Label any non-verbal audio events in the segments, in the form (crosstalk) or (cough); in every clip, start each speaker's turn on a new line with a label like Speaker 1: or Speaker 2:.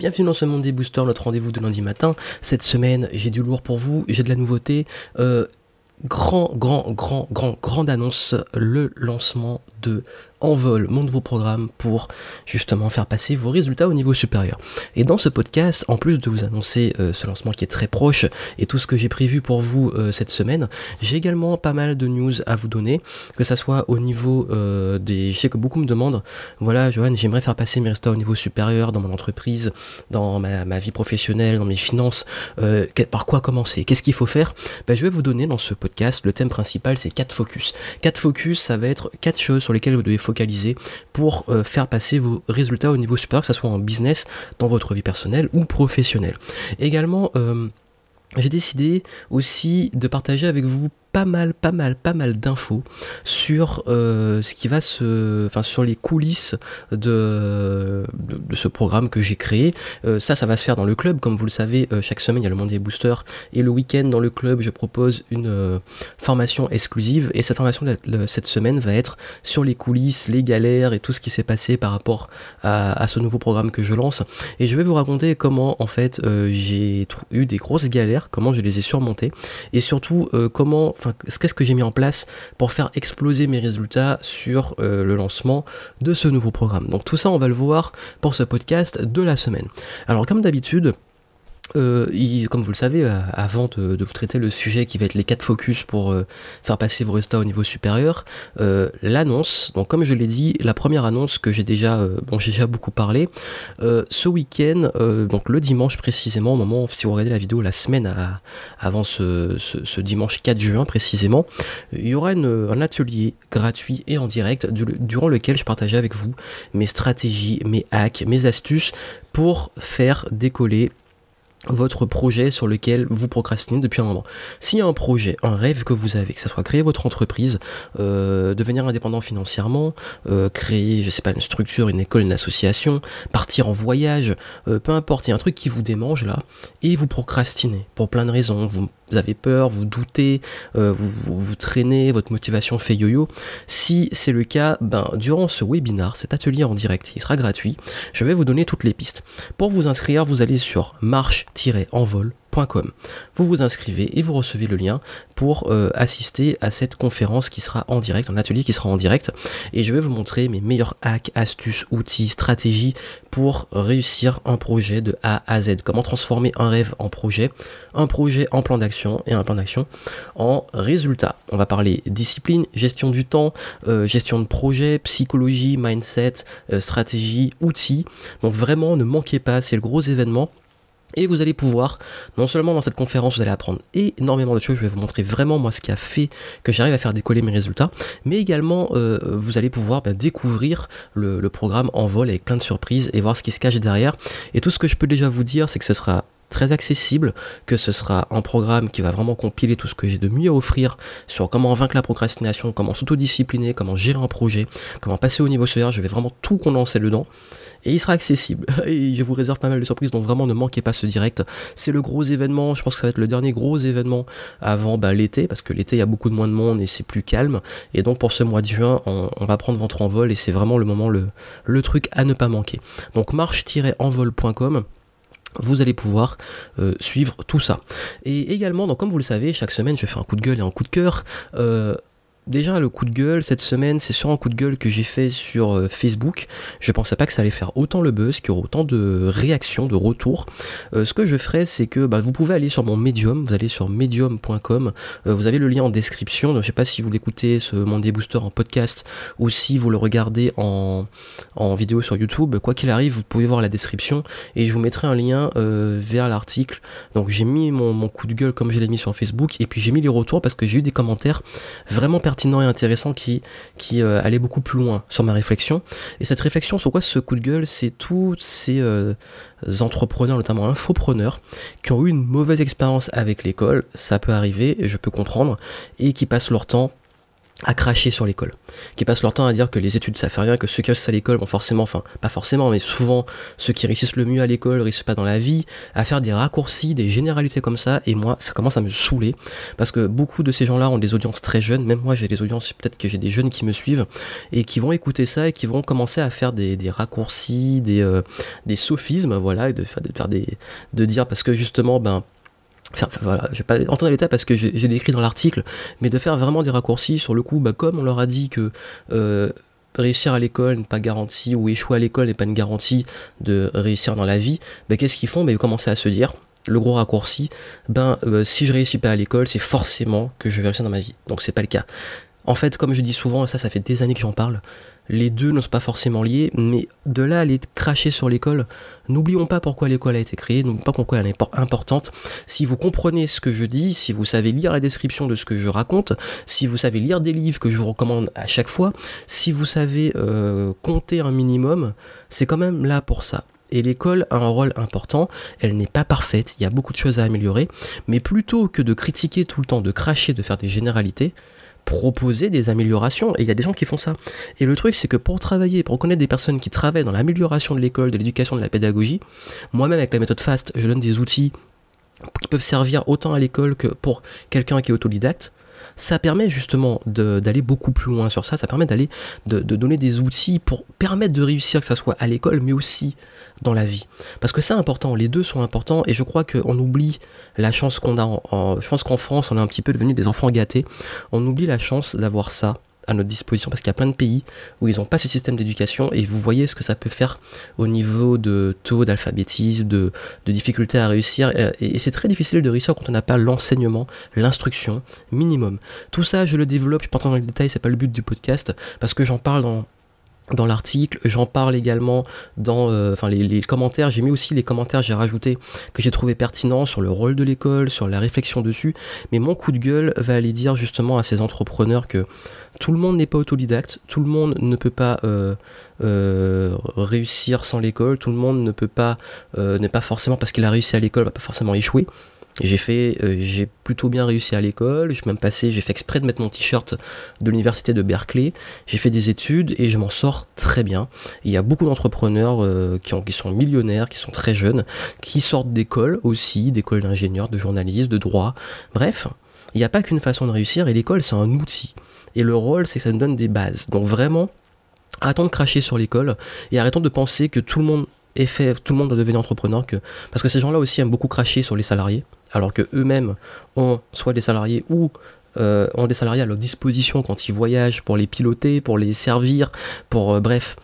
Speaker 1: Bienvenue dans ce monde des boosters, notre rendez-vous de lundi matin. Cette semaine, j'ai du lourd pour vous, j'ai de la nouveauté. Euh, grand, grand, grand, grand, grande annonce, le lancement de Envol, mon nouveau programme pour justement faire passer vos résultats au niveau supérieur. Et dans ce podcast, en plus de vous annoncer euh, ce lancement qui est très proche et tout ce que j'ai prévu pour vous euh, cette semaine, j'ai également pas mal de news à vous donner, que ça soit au niveau euh, des... Je sais que beaucoup me demandent, voilà Johan, j'aimerais faire passer mes résultats au niveau supérieur dans mon entreprise, dans ma, vie professionnelle, dans mes finances, par quoi commencer? Qu'est-ce qu'il faut faire? Ben, Je vais vous donner dans ce podcast, le thème principal c'est 4 focus. 4 focus, ça va être 4 choses sur lesquelles vous devez pour euh, faire passer vos résultats au niveau supérieur, que ce soit en business, dans votre vie personnelle ou professionnelle. Également, euh, j'ai décidé aussi de partager avec vous pas mal, pas mal, pas mal d'infos sur euh, ce qui va se, enfin sur les coulisses de, de, ce programme que j'ai créé. Euh, ça, ça va se faire dans le club, comme vous le savez. Euh, chaque semaine, il y a le monde des boosters et le week-end dans le club, je propose une formation exclusive et cette formation cette semaine va être sur les coulisses, les galères et tout ce qui s'est passé par rapport à, à, ce nouveau programme que je lance. Et je vais vous raconter comment en fait j'ai eu des grosses galères, comment je les ai surmontées et surtout comment enfin, qu'est-ce que j'ai mis en place pour faire exploser mes résultats sur euh, le lancement de ce nouveau programme. Donc tout ça, on va le voir pour ce podcast de la semaine. Alors comme d'habitude, euh, comme vous le savez, euh, avant de, vous traiter le sujet qui va être les quatre focus pour euh, faire passer vos résultats au niveau supérieur, l'annonce, donc comme je l'ai dit, la première annonce que j'ai déjà, bon j'ai déjà beaucoup parlé, ce week-end, donc le dimanche précisément, au moment, si vous regardez la vidéo la semaine avant ce, dimanche 4 juin précisément, il y aura un atelier gratuit et en direct durant lequel je partageais avec vous mes stratégies, mes hacks, mes astuces pour faire décoller votre projet sur lequel vous procrastinez depuis un moment. S'il y a un projet, un rêve que vous avez, que ce soit créer votre entreprise, euh, devenir indépendant financièrement, euh, créer, je sais pas, une structure, une école, une association, partir en voyage, euh, peu importe, il y a un truc qui vous démange là, et vous procrastinez pour plein de raisons. Avez peur, vous doutez, euh, vous, vous, traînez, votre motivation fait yo-yo. Si c'est le cas, ben, durant ce webinar, cet atelier en direct, il sera gratuit, je vais vous donner toutes les pistes. Pour vous inscrire, vous allez sur marche-envol vous vous inscrivez et vous recevez le lien pour euh, assister à cette conférence qui sera en direct, un atelier qui sera en direct. Et je vais vous montrer mes meilleurs hacks, astuces, outils, stratégies pour réussir un projet de A à Z. Comment transformer un rêve en projet, un projet en plan d'action et un plan d'action en résultat. On va parler discipline, gestion du temps, euh, gestion de projet, psychologie, mindset, euh, stratégie, outils. Donc vraiment ne manquez pas, c'est le gros événement. Et vous allez pouvoir, non seulement dans cette conférence, vous allez apprendre énormément de choses, je vais vous montrer vraiment moi ce qui a fait que j'arrive à faire décoller mes résultats, mais également euh, vous allez pouvoir bah, découvrir le, programme en vol avec plein de surprises et voir ce qui se cache derrière. Et tout ce que je peux déjà vous dire, c'est que ce sera très accessible, que ce sera un programme qui va vraiment compiler tout ce que j'ai de mieux à offrir sur comment vaincre la procrastination, comment s'autodiscipliner, comment gérer un projet, comment passer au niveau supérieur, je vais vraiment tout condenser dedans et il sera accessible (laughs) et je vous réserve pas mal de surprises donc vraiment ne manquez pas ce direct c'est le gros événement je pense que ça va être le dernier gros événement avant bah, l'été parce que l'été il y a beaucoup de moins de monde et c'est plus calme et donc pour ce mois de juin on, va prendre ventre en vol et c'est vraiment le moment le, truc à ne pas manquer donc marche-envol.com vous allez pouvoir euh, suivre tout ça. Et également, donc comme vous le savez, chaque semaine je fais un coup de gueule et un coup de cœur. Euh, Déjà, le coup de gueule cette semaine, c'est sur un coup de gueule que j'ai fait sur euh, Facebook. Je pensais pas que ça allait faire autant le buzz, qu'il y aurait autant de réactions, de retours. Euh, ce que je ferai, c'est que bah, vous pouvez aller sur mon Medium, vous allez sur medium.com, euh, vous avez le lien en description. Donc, je sais pas si vous l'écoutez, ce Monday Booster en podcast, ou si vous le regardez en, vidéo sur YouTube. Quoi qu'il arrive, vous pouvez voir la description et je vous mettrai un lien vers l'article. Donc, j'ai mis mon coup de gueule comme je l'ai mis sur Facebook, et puis j'ai mis les retours parce que j'ai eu des commentaires vraiment pertinents et intéressant qui, euh, allait beaucoup plus loin sur ma réflexion. Et cette réflexion, sur quoi ce coup de gueule, c'est tous ces euh, entrepreneurs, notamment infopreneurs, qui ont eu une mauvaise expérience avec l'école, ça peut arriver, je peux comprendre, et qui passent leur temps à cracher sur l'école, qui passent leur temps à dire que les études ça fait rien, que ceux qui réussissent à l'école vont forcément, enfin pas forcément, mais souvent ceux qui réussissent le mieux à l'école réussissent pas dans la vie, à faire des raccourcis, des généralités comme ça, et moi ça commence à me saouler, parce que beaucoup de ces gens-là ont des audiences très jeunes, même moi j'ai des audiences, peut-être que j'ai des jeunes qui me suivent, et qui vont écouter ça et qui vont commencer à faire des, raccourcis, des, euh, des sophismes, voilà, et de faire, de faire des, de dire parce que justement, ben Enfin, voilà, je vais pas entrer dans l'état parce que j'ai décrit dans l'article, mais de faire vraiment des raccourcis sur le coup, bah, comme on leur a dit que euh, réussir à l'école n'est pas garanti, ou échouer à l'école n'est pas une garantie de réussir dans la vie, bah, qu'est-ce qu'ils font? Bah, Ils commencent à se dire, le gros raccourci, ben euh, si je réussis pas à l'école, c'est forcément que je vais réussir dans ma vie. Donc c'est pas le cas. En fait, comme je dis souvent, et ça ça fait des années que j'en parle, les deux ne sont pas forcément liés, mais de là à aller cracher sur l'école, n'oublions pas pourquoi l'école a été créée, n'oublions pas pourquoi elle est importante. Si vous comprenez ce que je dis, si vous savez lire la description de ce que je raconte, si vous savez lire des livres que je vous recommande à chaque fois, si vous savez euh, compter un minimum, c'est quand même là pour ça. Et l'école a un rôle important, elle n'est pas parfaite, il y a beaucoup de choses à améliorer, mais plutôt que de critiquer tout le temps, de cracher, de faire des généralités, proposer des améliorations. Et il y a des gens qui font ça. Et le truc, c'est que pour travailler, pour connaître des personnes qui travaillent dans l'amélioration de l'école, de l'éducation, de la pédagogie, moi-même avec la méthode FAST, je donne des outils qui peuvent servir autant à l'école que pour quelqu'un qui est autodidacte ça permet justement d'aller beaucoup plus loin sur ça, ça permet d'aller de, donner des outils pour permettre de réussir, que ça soit à l'école, mais aussi dans la vie. Parce que c'est important, les deux sont importants, et je crois qu'on oublie la chance qu'on a, en, je pense qu'en France, on est un petit peu devenu des enfants gâtés, on oublie la chance d'avoir ça à notre disposition parce qu'il y a plein de pays où ils n'ont pas ce système d'éducation et vous voyez ce que ça peut faire au niveau de taux d'alphabétisme, de, de difficulté à réussir. Et, c'est très difficile de réussir quand on n'a pas l'enseignement, l'instruction minimum. Tout ça, je le développe, je ne pas dans les détails, c'est pas le but du podcast parce que j'en parle dans dans l'article, j'en parle également dans euh, enfin les, commentaires, j'ai mis aussi les commentaires, j'ai rajouté que j'ai trouvé pertinent sur le rôle de l'école, sur la réflexion dessus, mais mon coup de gueule va aller dire justement à ces entrepreneurs que tout le monde n'est pas autodidacte, tout le monde ne peut pas euh, euh, réussir sans l'école, tout le monde ne peut pas, n'est pas forcément parce qu'il a réussi à l'école, va pas forcément échouer. J'ai fait, euh, j'ai plutôt bien réussi à l'école. J'ai même passé, j'ai fait exprès de mettre mon t-shirt de l'université de Berkeley. J'ai fait des études et je m'en sors très bien. il y a beaucoup d'entrepreneurs euh, qui, sont millionnaires, qui sont très jeunes, qui sortent d'école aussi, d'école d'ingénieurs, de journalistes, de droit. Bref, il n'y a pas qu'une façon de réussir et l'école c'est un outil. Et le rôle c'est que ça nous donne des bases. Donc vraiment, arrêtons de cracher sur l'école et arrêtons de penser que tout le monde est fait, tout le monde doit devenir entrepreneur, parce que ces gens-là aussi aiment beaucoup cracher sur les salariés alors que eux-mêmes ont soit des salariés ou euh, ont des salariés à leur disposition quand ils voyagent pour les piloter, pour les servir, pour euh, bref.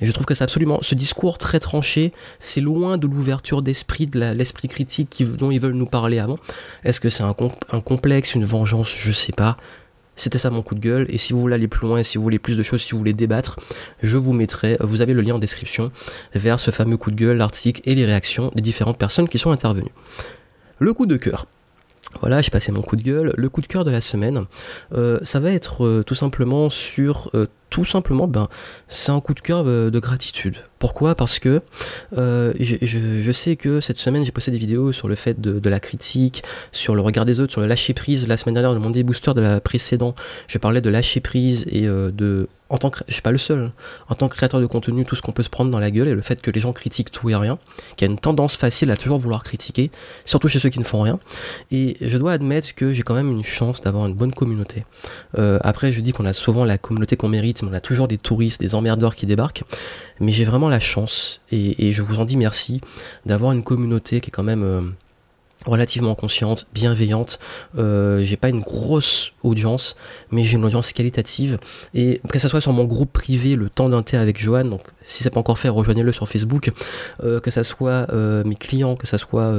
Speaker 1: je trouve que c'est absolument ce discours très tranché, c'est loin de l'ouverture d'esprit, de l'esprit critique dont ils veulent nous parler avant. Est-ce que c'est un, un, complexe, une vengeance? Je sais pas. C'était ça mon coup de gueule. Et si vous voulez aller plus loin, si vous voulez plus de choses, si vous voulez débattre, je vous mettrai, vous avez le lien en description vers ce fameux coup de gueule, l'article et les réactions des différentes personnes qui sont intervenues. Le coup de cœur. Voilà, j'ai passé mon coup de gueule. Le coup de cœur de la semaine, euh, ça va être euh, tout simplement sur euh, tout simplement, ben, c'est un coup de cœur de gratitude. Pourquoi? Parce que je, sais que cette semaine j'ai posté des vidéos sur le fait de, la critique, sur le regard des autres, sur le lâcher prise. La semaine dernière, dans le Monday Booster de la précédente, je parlais de lâcher prise et de en tant que, je suis pas le seul, en tant que créateur de contenu, tout ce qu'on peut se prendre dans la gueule et le fait que les gens critiquent tout et rien, qu'il y a une tendance facile à toujours vouloir critiquer, surtout chez ceux qui ne font rien. Et je dois admettre que j'ai quand même une chance d'avoir une bonne communauté. Euh, après, je dis qu'on a souvent la communauté qu'on mérite, on a toujours des touristes, des emmerdeurs qui débarquent. Mais j'ai vraiment la chance, et, je vous en dis merci, d'avoir une communauté qui est quand même... Relativement consciente, bienveillante. Euh, j'ai pas une grosse audience, mais j'ai une audience qualitative. Et que ce soit sur mon groupe privé, le temps d'un avec Johan, donc si c'est pas encore fait, rejoignez-le sur Facebook. Euh, que ça soit euh, mes clients, que ça soit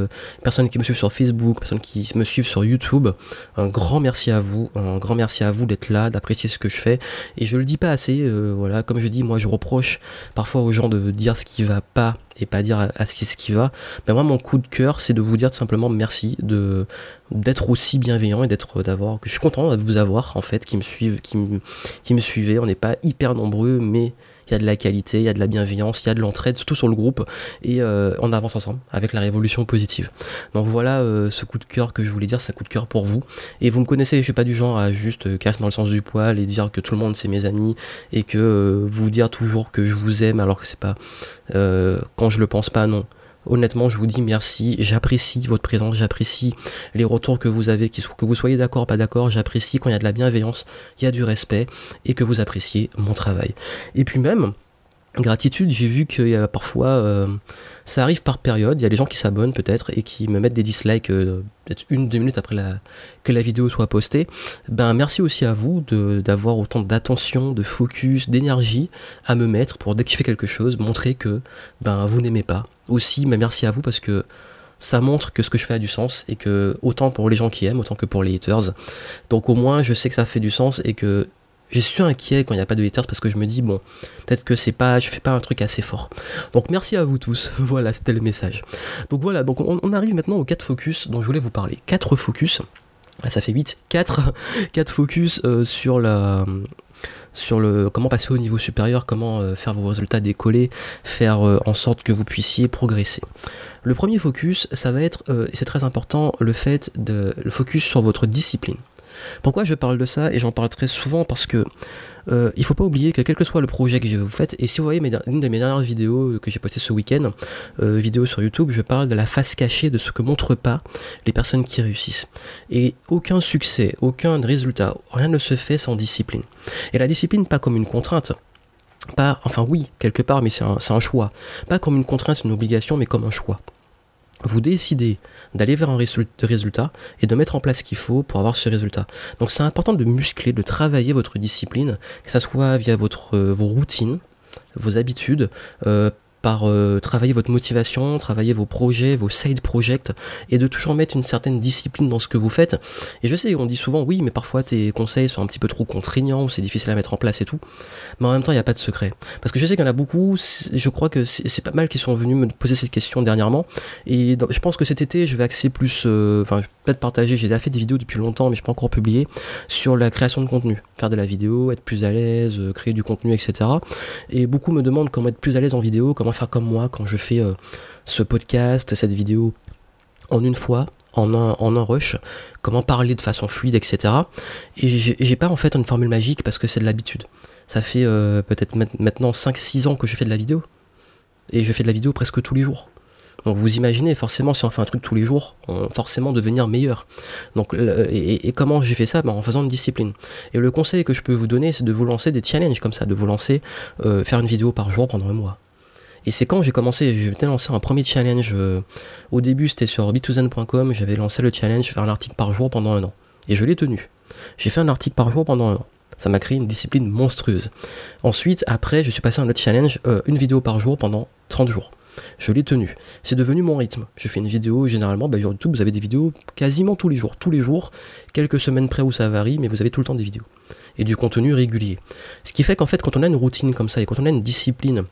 Speaker 1: personnes qui me suivent sur Facebook, personnes qui me suivent sur YouTube. Un grand merci à vous, un grand merci à vous d'être là, d'apprécier ce que je fais. Et je le dis pas assez. voilà, comme je dis, moi je reproche parfois aux gens de dire ce qui va pas et pas dire à, ce, qui, va. Ben moi, mon coup de cœur, c'est de vous dire simplement merci de d'être aussi bienveillant et d'être d'avoir. Je suis content de vous avoir en fait, qui me suivent, qui me, qui me suivez. On n'est pas hyper nombreux, mais il y a de la qualité, il y a de la bienveillance, il y a de l'entraide, surtout sur le groupe, et euh, on avance ensemble avec la révolution positive. Donc voilà euh, ce coup de cœur que je voulais dire, c'est un coup de cœur pour vous. Et vous me connaissez, je suis pas du genre à juste casser dans le sens du poil et dire que tout le monde c'est mes amis et que vous dire toujours que je vous aime alors que c'est pas quand je le pense pas, non honnêtement, je vous dis merci. J'apprécie votre présence, j'apprécie les retours que vous avez, que vous soyez d'accord, pas d'accord. J'apprécie quand il y a de la bienveillance, il y a du respect et que vous appréciez mon travail. Et puis même, gratitude, j'ai vu qu'il y a parfois, euh, ça arrive par période, il y a des gens qui s'abonnent peut-être et qui me mettent des dislikes euh, peut-être une, deux minutes après que la vidéo soit postée. Ben merci aussi à vous d'avoir autant d'attention, de focus, d'énergie à me mettre pour dès que je fais quelque chose, montrer que ben vous n'aimez pas. Aussi, ben, merci à vous parce que ça montre que ce que je fais a du sens et que autant pour les gens qui aiment, autant que pour les haters. Donc au moins je sais que ça fait du sens et que je suis inquiet quand il n'y a pas de haters parce que je me dis bon peut-être que c'est pas je fais pas un truc assez fort. Donc merci à vous tous. (laughs) Voilà c'était le message. Donc voilà. Donc on, arrive maintenant aux 4 focus dont je voulais vous parler. 4 focus. Là ça fait 8 4 4 focus euh, sur la sur le comment passer au niveau supérieur, comment euh, faire vos résultats décoller, faire euh, en sorte que vous puissiez progresser. Le premier focus, ça va être, et c'est très important, le fait de le focus sur votre discipline. Pourquoi je parle de ça et j'en parle très souvent parce que euh, il faut pas oublier que quel que soit le projet que vous faites, et si vous voyez une de mes dernières vidéos que j'ai postées ce week-end, euh, vidéo sur YouTube, je parle de la face cachée de ce que montrent pas les personnes qui réussissent. Et aucun succès, aucun résultat, rien ne se fait sans discipline. Et la discipline pas comme une contrainte, pas, enfin oui, quelque part, mais c'est un, un choix. Pas comme une contrainte, une obligation, mais comme un choix vous décidez d'aller vers un résultat et de mettre en place ce qu'il faut pour avoir ce résultat. Donc c'est important de muscler, de travailler votre discipline, que ce soit via votre, euh, vos routines, vos habitudes, euh, euh, travailler votre motivation, travailler vos projets, vos side projects, et de toujours mettre une certaine discipline dans ce que vous faites. Et je sais, on dit souvent oui, mais parfois tes conseils sont un petit peu trop contraignants, ou c'est difficile à mettre en place et tout. Mais en même temps, il n'y a pas de secret. Parce que je sais qu'il y en a beaucoup, je crois que c'est pas mal qui sont venus me poser cette question dernièrement. Et je pense que cet été, je vais axer plus, euh, enfin, peut-être partager, j'ai déjà fait des vidéos depuis longtemps, mais je pas encore publié, sur la création de contenu. Faire de la vidéo, être plus à l'aise, euh, créer du contenu, etc. Et beaucoup me demandent comment être plus à l'aise en vidéo, comment comme moi quand je fais euh, ce podcast, cette vidéo en une fois, en un, en rush, comment parler de façon fluide, etc. Et j'ai pas en fait une formule magique parce que c'est de l'habitude. Ça fait euh, peut-être maintenant 5-6 ans que je fais de la vidéo. Et je fais de la vidéo presque tous les jours. Donc vous imaginez, forcément, si on fait un truc tous les jours, on forcément devenir meilleur. Donc, et, comment j'ai fait ça? Ben, En faisant une discipline. Et le conseil que je peux vous donner, c'est de vous lancer des challenges comme ça, de vous lancer, euh, faire une vidéo par jour pendant un mois. Et c'est quand j'ai commencé, j'ai lancé un premier challenge. Euh, au début, c'était sur bitouzen.com. J'avais lancé le challenge, faire un article par jour pendant un an. Et je l'ai tenu. J'ai fait un article par jour pendant un an. Ça m'a créé une discipline monstrueuse. Ensuite, après, je suis passé à un autre challenge, euh, une vidéo par jour pendant 30 jours. Je l'ai tenu. C'est devenu mon rythme. Je fais une vidéo, généralement, bah, sur YouTube, vous avez des vidéos quasiment tous les jours. Tous les jours, quelques semaines près où ça varie, mais vous avez tout le temps des vidéos. Et du contenu régulier. Ce qui fait qu'en fait, quand on a une routine comme ça et quand on a une discipline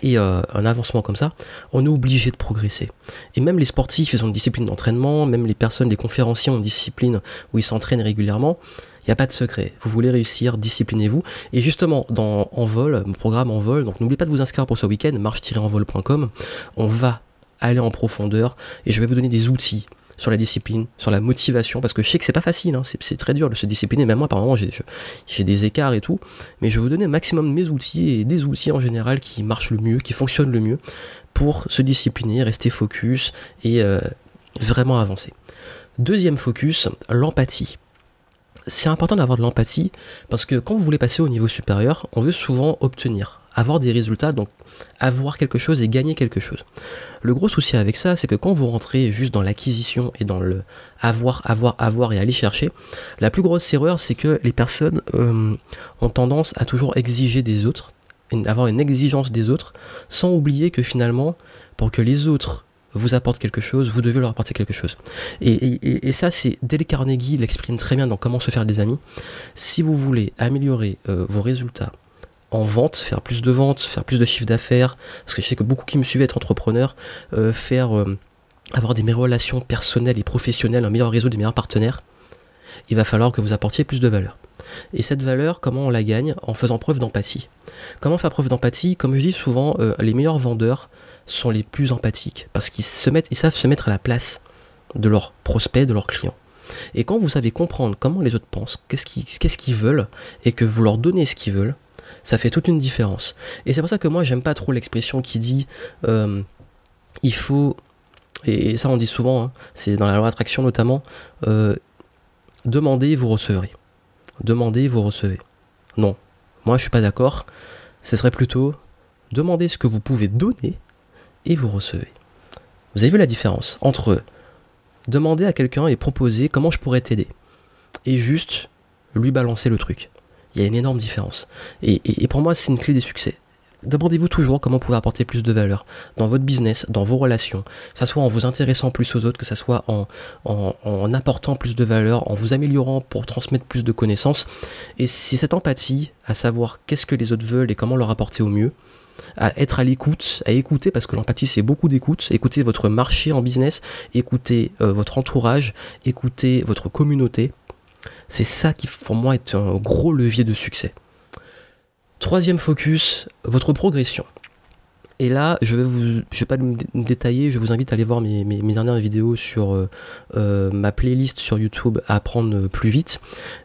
Speaker 1: et euh, un avancement comme ça, on est obligé de progresser. Et même les sportifs, ils ont une discipline d'entraînement, même les personnes, les conférenciers ont une discipline où ils s'entraînent régulièrement. Il n'y a pas de secret. Vous voulez réussir, disciplinez-vous. Et justement, dans Envol, mon programme Envol, donc n'oubliez pas de vous inscrire pour ce week-end, marche-envol.com, on va aller en profondeur et je vais vous donner des outils sur la discipline, sur la motivation, parce que je sais que c'est pas facile, hein, c'est très dur de se discipliner, même moi par moment j'ai des écarts et tout, mais je vais vous donner un maximum de mes outils et des outils en général qui marchent le mieux, qui fonctionnent le mieux pour se discipliner, rester focus et euh, vraiment avancer. Deuxième focus, l'empathie. C'est important d'avoir de l'empathie parce que quand vous voulez passer au niveau supérieur, on veut souvent obtenir avoir des résultats, donc avoir quelque chose et gagner quelque chose. Le gros souci avec ça, c'est que quand vous rentrez juste dans l'acquisition et dans le avoir, avoir, avoir et aller chercher, la plus grosse erreur, c'est que les personnes euh, ont tendance à toujours exiger des autres, avoir une exigence des autres, sans oublier que finalement, pour que les autres vous apportent quelque chose, vous devez leur apporter quelque chose. Et, ça, c'est Dale Carnegie l'exprime très bien dans Comment se faire des amis. Si vous voulez améliorer euh, vos résultats, en vente, faire plus de ventes, faire plus de chiffre d'affaires, parce que je sais que beaucoup qui me suivent être entrepreneurs, euh, faire euh, avoir des meilleures relations personnelles et professionnelles, un meilleur réseau, des meilleurs partenaires, il va falloir que vous apportiez plus de valeur. Et cette valeur, comment on la gagne En faisant preuve d'empathie? Comment faire preuve d'empathie? Comme je dis souvent, euh, les meilleurs vendeurs sont les plus empathiques parce qu'ils savent se mettre à la place de leurs prospects, de leurs clients. Et quand vous savez comprendre comment les autres pensent, qu'est-ce qu'ils veulent, et que vous leur donnez ce qu'ils veulent, ça fait toute une différence. Et c'est pour ça que moi j'aime pas trop l'expression qui dit euh, il faut, et ça on dit souvent, hein, c'est dans la loi d'attraction notamment, euh, demandez, vous recevrez. Demandez, vous recevez. Non, moi je suis pas d'accord. Ce serait plutôt demandez ce que vous pouvez donner et vous recevez. Vous avez vu la différence entre demander à quelqu'un et proposer comment je pourrais t'aider et juste lui balancer le truc. Il y a une énorme différence. Et, pour moi, c'est une clé des succès. Demandez-vous toujours comment vous pouvez apporter plus de valeur dans votre business, dans vos relations, que ce soit en vous intéressant plus aux autres, que ce soit en, en, apportant plus de valeur, en vous améliorant pour transmettre plus de connaissances. Et c'est cette empathie à savoir qu'est-ce que les autres veulent et comment leur apporter au mieux, à être à l'écoute, à écouter, parce que l'empathie c'est beaucoup d'écoute, écouter votre marché en business, écouter euh, votre entourage, écouter votre communauté. C'est ça qui pour moi est un gros levier de succès. Troisième focus, votre progression. Et là, je vais vous, je vais pas me détailler, je vous invite à aller voir mes, dernières vidéos sur euh, euh, ma playlist sur YouTube Apprendre plus vite.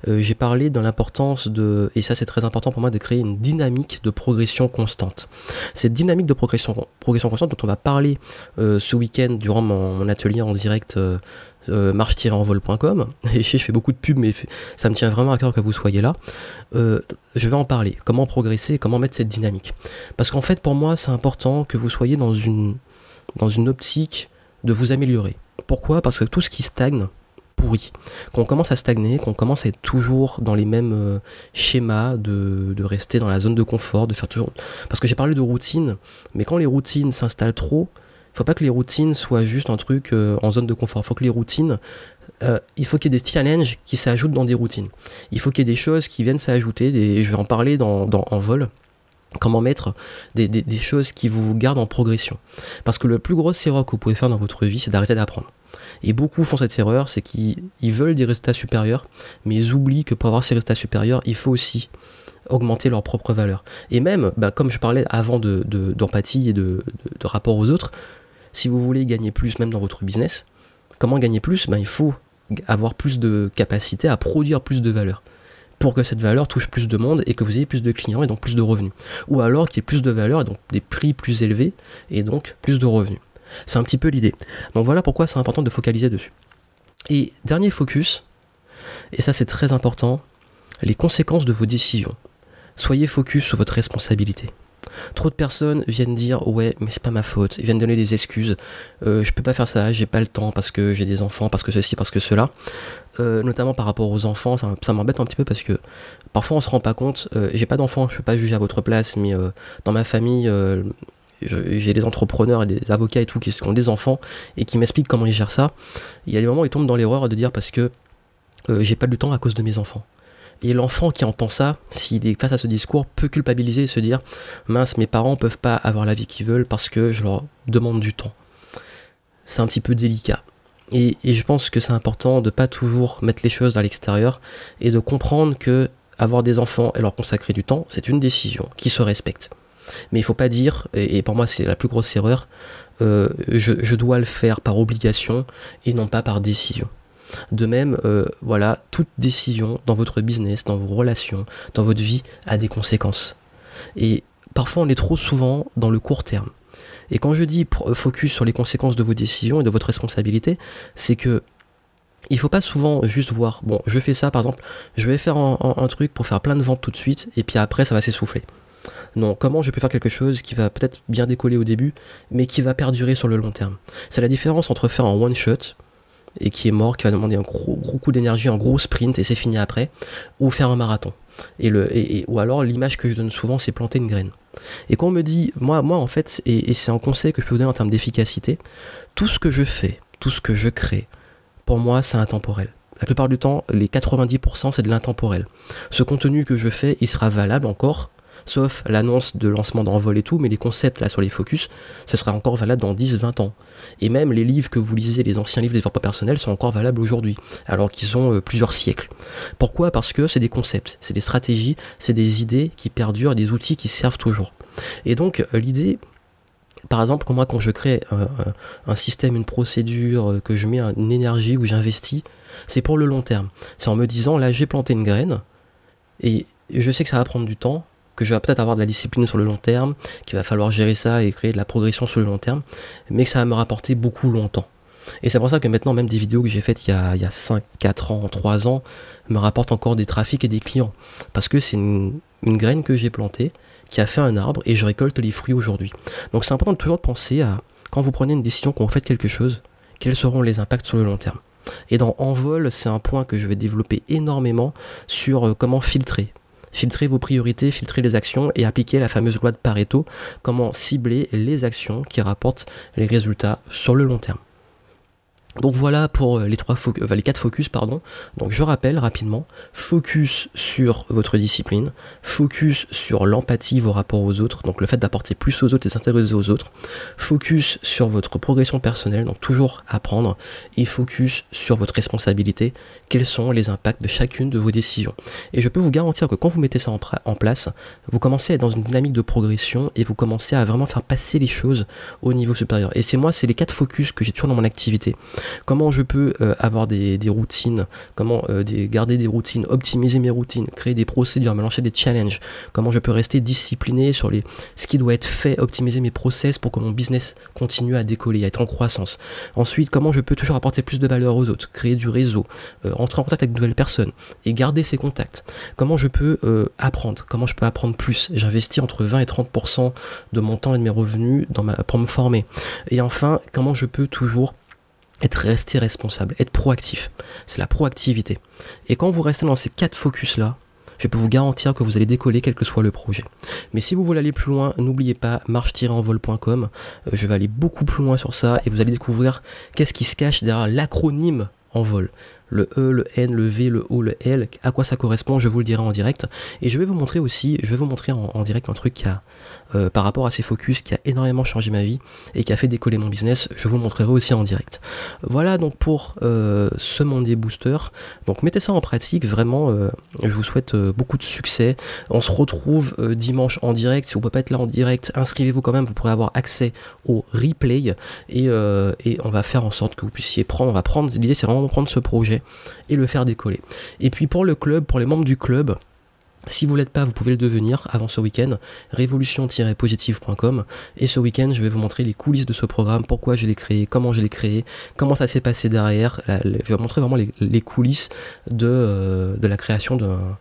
Speaker 1: Euh, j'ai parlé de l'importance de, et ça c'est très important pour moi, de créer une dynamique de progression constante. Cette dynamique de progression, progression constante dont on va parler ce week-end durant mon atelier en direct euh, marche-envol.com. (laughs) Et je, fais beaucoup de pubs, mais ça me tient vraiment à cœur que vous soyez là. Euh, je vais en parler. Comment progresser, comment mettre cette dynamique. Parce qu'en fait, pour moi, c'est important que vous soyez dans une, dans une optique de vous améliorer. Pourquoi? Parce que tout ce qui stagne, pourrit. Qu'on commence à stagner, qu'on commence à être toujours dans les mêmes euh, schémas, de, de, rester dans la zone de confort, de faire toujours. Parce que j'ai parlé de routine, mais quand les routines s'installent trop, faut pas que les routines soient juste un truc euh, en zone de confort. Faut que les routines, euh, il faut qu'il y ait des challenges qui s'ajoutent dans des routines. Il faut qu'il y ait des choses qui viennent s'ajouter. Des, je vais en parler dans, en vol. Comment mettre des, des, choses qui vous gardent en progression. Parce que le plus gros erreur que vous pouvez faire dans votre vie, c'est d'arrêter d'apprendre. Et beaucoup font cette erreur, c'est qu'ils veulent des résultats supérieurs, mais ils oublient que pour avoir ces résultats supérieurs, il faut aussi augmenter leur propre valeur. Et même, bah, comme je parlais avant d'empathie de, et de, de, rapport aux autres, si vous voulez gagner plus même dans votre business, comment gagner plus? Ben, Il faut avoir plus de capacité à produire plus de valeur pour que cette valeur touche plus de monde et que vous ayez plus de clients et donc plus de revenus. Ou alors qu'il y ait plus de valeur et donc des prix plus élevés et donc plus de revenus. C'est un petit peu l'idée. Donc voilà pourquoi c'est important de focaliser dessus. Et dernier focus, et ça c'est très important, les conséquences de vos décisions. Soyez focus sur votre responsabilité. Trop de personnes viennent dire ouais mais c'est pas ma faute, ils viennent donner des excuses, euh, je peux pas faire ça, j'ai pas le temps parce que j'ai des enfants, parce que ceci, parce que cela. Euh, notamment par rapport aux enfants, ça, m'embête un petit peu parce que parfois on se rend pas compte, euh, j'ai pas d'enfants, je peux pas juger à votre place, mais dans ma famille j'ai des entrepreneurs et des avocats et tout qui ont des enfants et qui m'expliquent comment ils gèrent ça. Il y a des moments où ils tombent dans l'erreur de dire parce que j'ai pas du temps à cause de mes enfants. Et l'enfant qui entend ça, s'il est face à ce discours, peut culpabiliser et se dire mince, mes parents peuvent pas avoir la vie qu'ils veulent parce que je leur demande du temps. C'est un petit peu délicat. Et, je pense que c'est important de pas toujours mettre les choses à l'extérieur et de comprendre que avoir des enfants et leur consacrer du temps, c'est une décision qui se respecte. Mais il faut pas dire, et, pour moi c'est la plus grosse erreur, euh, je dois le faire par obligation et non pas par décision. De même, euh, voilà, toute décision dans votre business, dans vos relations, dans votre vie a des conséquences. Et parfois on est trop souvent dans le court terme. Et quand je dis euh, focus sur les conséquences de vos décisions et de votre responsabilité, c'est que il faut pas souvent juste voir, bon, je fais ça par exemple, je vais faire un, truc pour faire plein de ventes tout de suite, et puis après ça va s'essouffler. Non, comment je peux faire quelque chose qui va peut-être bien décoller au début, mais qui va perdurer sur le long terme? C'est la différence entre faire un one shot, et qui est mort, qui va demander un gros, coup d'énergie, un gros sprint et c'est fini après, ou faire un marathon. Et le, et, ou alors l'image que je donne souvent, c'est planter une graine. Et quand on me dit, moi, moi en fait, et, c'est un conseil que je peux vous donner en termes d'efficacité, tout ce que je fais, tout ce que je crée, pour moi, c'est intemporel. La plupart du temps, les 90%, c'est de l'intemporel. Ce contenu que je fais, il sera valable encore sauf l'annonce de lancement d'envol et tout, mais les concepts là sur les focus, ce sera encore valable dans 10-20 ans. Et même les livres que vous lisez, les anciens livres de développement personnel, sont encore valables aujourd'hui, alors qu'ils ont euh, plusieurs siècles. Pourquoi? Parce que c'est des concepts, c'est des stratégies, c'est des idées qui perdurent, des outils qui servent toujours. Et donc euh, l'idée, par exemple, moi, quand je crée un, système, une procédure, euh, que je mets une énergie, où j'investis, c'est pour le long terme. C'est en me disant, là, j'ai planté une graine, et je sais que ça va prendre du temps, que je vais peut-être avoir de la discipline sur le long terme, qu'il va falloir gérer ça et créer de la progression sur le long terme, mais que ça va me rapporter beaucoup longtemps. Et c'est pour ça que maintenant, même des vidéos que j'ai faites il y, a, il y a 5, 4 ans, 3 ans, me rapportent encore des trafics et des clients. Parce que c'est une, une graine que j'ai plantée, qui a fait un arbre et je récolte les fruits aujourd'hui. Donc c'est important de toujours penser à, quand vous prenez une décision, quand vous faites quelque chose, quels seront les impacts sur le long terme. Et dans Envol, c'est un point que je vais développer énormément sur euh, comment filtrer. Filtrer vos priorités, filtrer les actions et appliquer la fameuse loi de Pareto, comment cibler les actions qui rapportent les résultats sur le long terme. Donc voilà pour euh, les trois les quatre focus pardon. Donc je rappelle rapidement, focus sur votre discipline, focus sur l'empathie, vos rapports aux autres, donc le fait d'apporter plus aux autres et s'intéresser aux autres, focus sur votre progression personnelle, donc toujours apprendre, et focus sur votre responsabilité, quels sont les impacts de chacune de vos décisions. Et je peux vous garantir que quand vous mettez ça en, en place, vous commencez à être dans une dynamique de progression et vous commencez à vraiment faire passer les choses au niveau supérieur. Et c'est moi, c'est les quatre focus que j'ai toujours dans mon activité comment je peux euh, avoir des, routines, comment euh, garder des routines, optimiser mes routines, créer des procédures, me lancer des challenges, comment je peux rester discipliné sur ce qui doit être fait, optimiser mes process pour que mon business continue à décoller, à être en croissance? Ensuite, comment je peux toujours apporter plus de valeur aux autres, créer du réseau, euh, entrer en contact avec de nouvelles personnes et garder ces contacts. Comment je peux apprendre, comment je peux apprendre plus? J'investis entre 20 et 30% de mon temps et de mes revenus pour me former. Et enfin, comment je peux toujours être resté responsable, être proactif. C'est la proactivité. Et quand vous restez dans ces quatre focus-là, je peux vous garantir que vous allez décoller quel que soit le projet. Mais si vous voulez aller plus loin, n'oubliez pas marche-envol.com. Euh, je vais aller beaucoup plus loin sur ça et vous allez découvrir qu'est-ce qui se cache derrière l'acronyme envol le E, le N, le V, le O, le L, à quoi ça correspond, je vous le dirai en direct. Et je vais vous montrer aussi, je vais vous montrer en, direct un truc qui a, euh, par rapport à ces focus, qui a énormément changé ma vie et qui a fait décoller mon business, je vous montrerai aussi en direct. Voilà donc pour euh, ce Monday Booster. Donc mettez ça en pratique, vraiment, euh, je vous souhaite beaucoup de succès. On se retrouve dimanche en direct. Si vous ne pouvez pas être là en direct, inscrivez-vous quand même, vous pourrez avoir accès au replay et, et on va faire en sorte que vous puissiez prendre, on va prendre, l'idée c'est vraiment de prendre ce projet et le faire décoller. Et puis pour le club, pour les membres du club, si vous l'êtes pas, vous pouvez le devenir avant ce week-end, révolution-positive.com. Et ce week-end, je vais vous montrer les coulisses de ce programme, pourquoi je l'ai créé, comment je l'ai créé, comment ça s'est passé derrière. je vais vous montrer vraiment les, coulisses de, euh, de la création d'un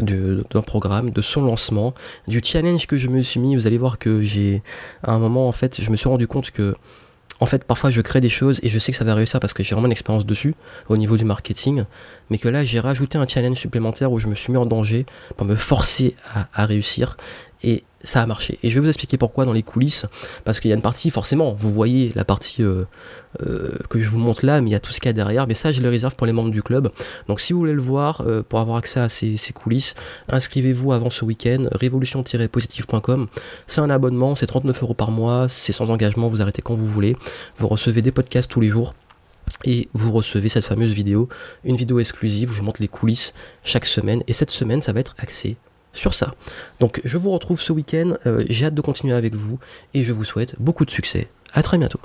Speaker 1: d'un programme, de son lancement, du challenge que je me suis mis. Vous allez voir que j'ai, à un moment, en fait, je me suis rendu compte que en fait, parfois je crée des choses et je sais que ça va réussir parce que j'ai vraiment une expérience dessus au niveau du marketing, mais que là j'ai rajouté un challenge supplémentaire où je me suis mis en danger pour me forcer à, à réussir. Et ça a marché. Et je vais vous expliquer pourquoi dans les coulisses, parce qu'il y a une partie, forcément, vous voyez la partie euh, euh, que je vous montre là, mais il y a tout ce qu'il y a derrière, mais ça je le réserve pour les membres du club. Donc si vous voulez le voir, euh, pour avoir accès à ces, coulisses, inscrivez-vous avant ce week-end, révolution-positive.com. C'est un abonnement, c'est 39 euros par mois, c'est sans engagement, vous arrêtez quand vous voulez. Vous recevez des podcasts tous les jours et vous recevez cette fameuse vidéo, une vidéo exclusive où je montre les coulisses chaque semaine. Et cette semaine, ça va être axé sur ça. Donc je vous retrouve ce week-end, euh, j'ai hâte de continuer avec vous et je vous souhaite beaucoup de succès. À très bientôt.